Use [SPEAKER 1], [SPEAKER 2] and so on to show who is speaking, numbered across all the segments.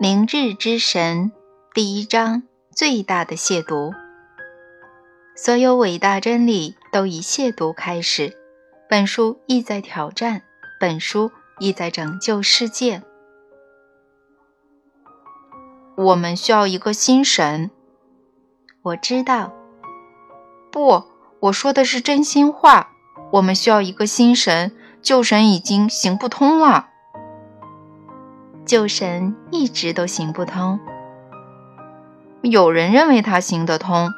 [SPEAKER 1] 明日之神，第一章最大的亵渎。所有伟大真理都以亵渎开始。本书意在挑战，本书意在拯救世界。
[SPEAKER 2] 我们需要一个新神。
[SPEAKER 1] 我知道。
[SPEAKER 2] 不，我说的是真心话。我们需要一个新神，旧神已经行不通了。
[SPEAKER 1] 旧神一直都行不通。
[SPEAKER 2] 有人认为他行得通。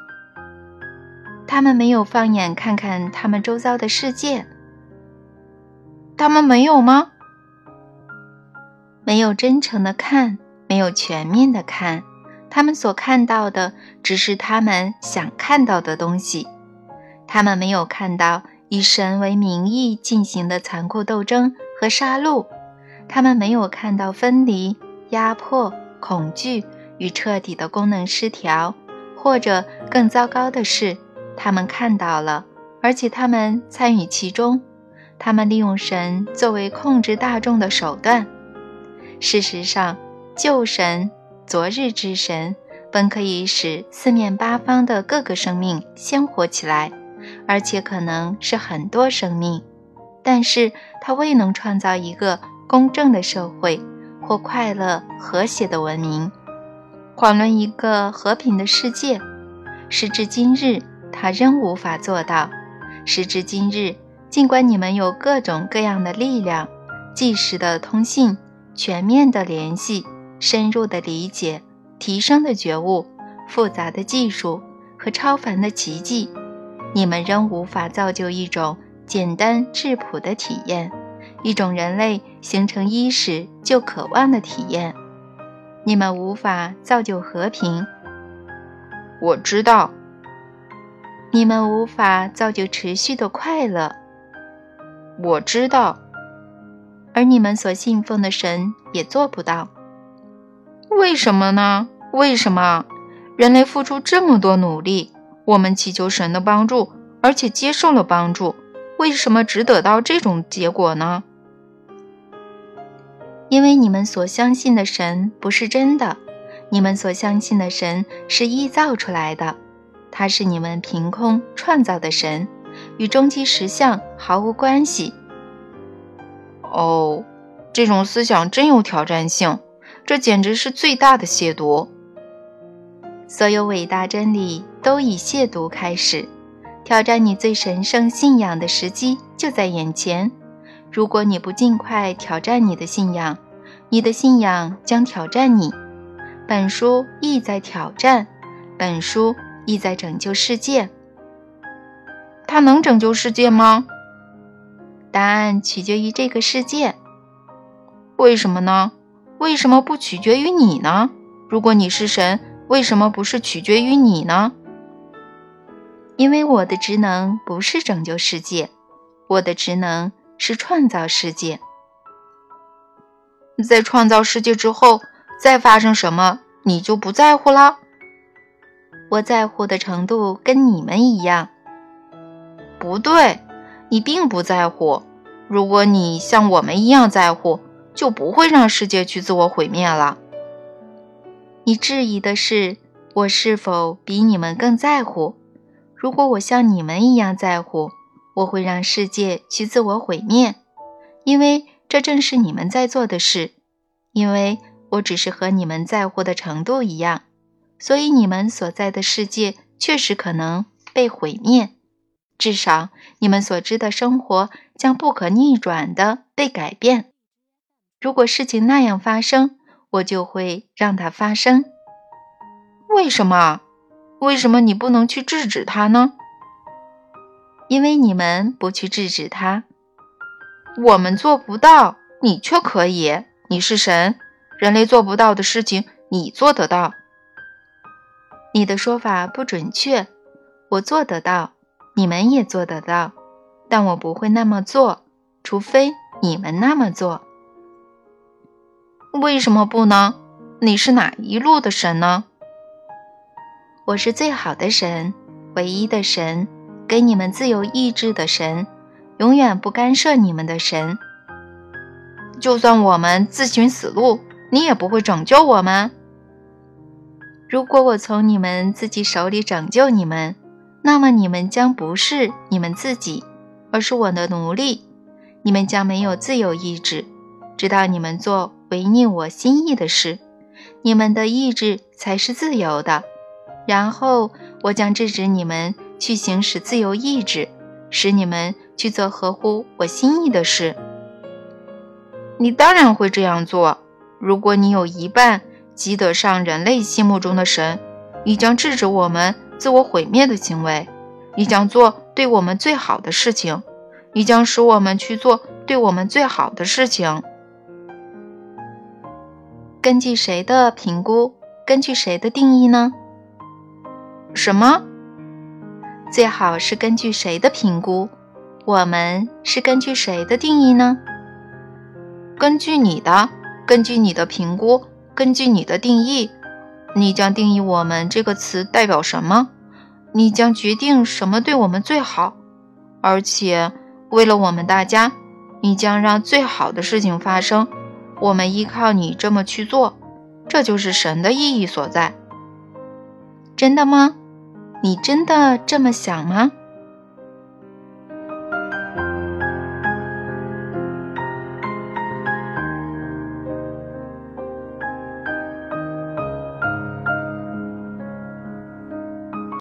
[SPEAKER 1] 他们没有放眼看看他们周遭的世界。
[SPEAKER 2] 他们没有吗？
[SPEAKER 1] 没有真诚的看，没有全面的看。他们所看到的只是他们想看到的东西。他们没有看到以神为名义进行的残酷斗争和杀戮。他们没有看到分离、压迫、恐惧与彻底的功能失调，或者更糟糕的是，他们看到了，而且他们参与其中。他们利用神作为控制大众的手段。事实上，旧神、昨日之神本可以使四面八方的各个生命鲜活起来，而且可能是很多生命，但是他未能创造一个。公正的社会，或快乐和谐的文明，遑论一个和平的世界。时至今日，他仍无法做到。时至今日，尽管你们有各种各样的力量、即时的通信、全面的联系、深入的理解、提升的觉悟、复杂的技术和超凡的奇迹，你们仍无法造就一种简单质朴的体验。一种人类形成伊始就渴望的体验。你们无法造就和平，
[SPEAKER 2] 我知道。
[SPEAKER 1] 你们无法造就持续的快乐，
[SPEAKER 2] 我知道。
[SPEAKER 1] 而你们所信奉的神也做不到。
[SPEAKER 2] 为什么呢？为什么？人类付出这么多努力，我们祈求神的帮助，而且接受了帮助，为什么只得到这种结果呢？
[SPEAKER 1] 因为你们所相信的神不是真的，你们所相信的神是臆造出来的，他是你们凭空创造的神，与终极实相毫无关系。
[SPEAKER 2] 哦，这种思想真有挑战性，这简直是最大的亵渎。
[SPEAKER 1] 所有伟大真理都以亵渎开始，挑战你最神圣信仰的时机就在眼前。如果你不尽快挑战你的信仰，你的信仰将挑战你。本书意在挑战，本书意在拯救世界。
[SPEAKER 2] 它能拯救世界吗？
[SPEAKER 1] 答案取决于这个世界。
[SPEAKER 2] 为什么呢？为什么不取决于你呢？如果你是神，为什么不是取决于你呢？
[SPEAKER 1] 因为我的职能不是拯救世界，我的职能。是创造世界，
[SPEAKER 2] 在创造世界之后，再发生什么你就不在乎了。
[SPEAKER 1] 我在乎的程度跟你们一样。
[SPEAKER 2] 不对，你并不在乎。如果你像我们一样在乎，就不会让世界去自我毁灭了。
[SPEAKER 1] 你质疑的是我是否比你们更在乎？如果我像你们一样在乎。我会让世界去自我毁灭，因为这正是你们在做的事。因为我只是和你们在乎的程度一样，所以你们所在的世界确实可能被毁灭。至少你们所知的生活将不可逆转地被改变。如果事情那样发生，我就会让它发生。
[SPEAKER 2] 为什么？为什么你不能去制止他呢？
[SPEAKER 1] 因为你们不去制止他，
[SPEAKER 2] 我们做不到，你却可以。你是神，人类做不到的事情，你做得到。
[SPEAKER 1] 你的说法不准确，我做得到，你们也做得到，但我不会那么做，除非你们那么做。
[SPEAKER 2] 为什么不呢？你是哪一路的神呢？
[SPEAKER 1] 我是最好的神，唯一的神。给你们自由意志的神，永远不干涉你们的神。
[SPEAKER 2] 就算我们自寻死路，你也不会拯救我们。
[SPEAKER 1] 如果我从你们自己手里拯救你们，那么你们将不是你们自己，而是我的奴隶。你们将没有自由意志，直到你们做违逆我心意的事，你们的意志才是自由的。然后我将制止你们去行使自由意志，使你们去做合乎我心意的事。
[SPEAKER 2] 你当然会这样做。如果你有一半。积得上人类心目中的神，你将制止我们自我毁灭的行为，你将做对我们最好的事情，你将使我们去做对我们最好的事情。
[SPEAKER 1] 根据谁的评估？根据谁的定义呢？
[SPEAKER 2] 什么？
[SPEAKER 1] 最好是根据谁的评估？我们是根据谁的定义呢？
[SPEAKER 2] 根据你的，根据你的评估。根据你的定义，你将定义“我们”这个词代表什么？你将决定什么对我们最好，而且为了我们大家，你将让最好的事情发生。我们依靠你这么去做，这就是神的意义所在。
[SPEAKER 1] 真的吗？你真的这么想吗？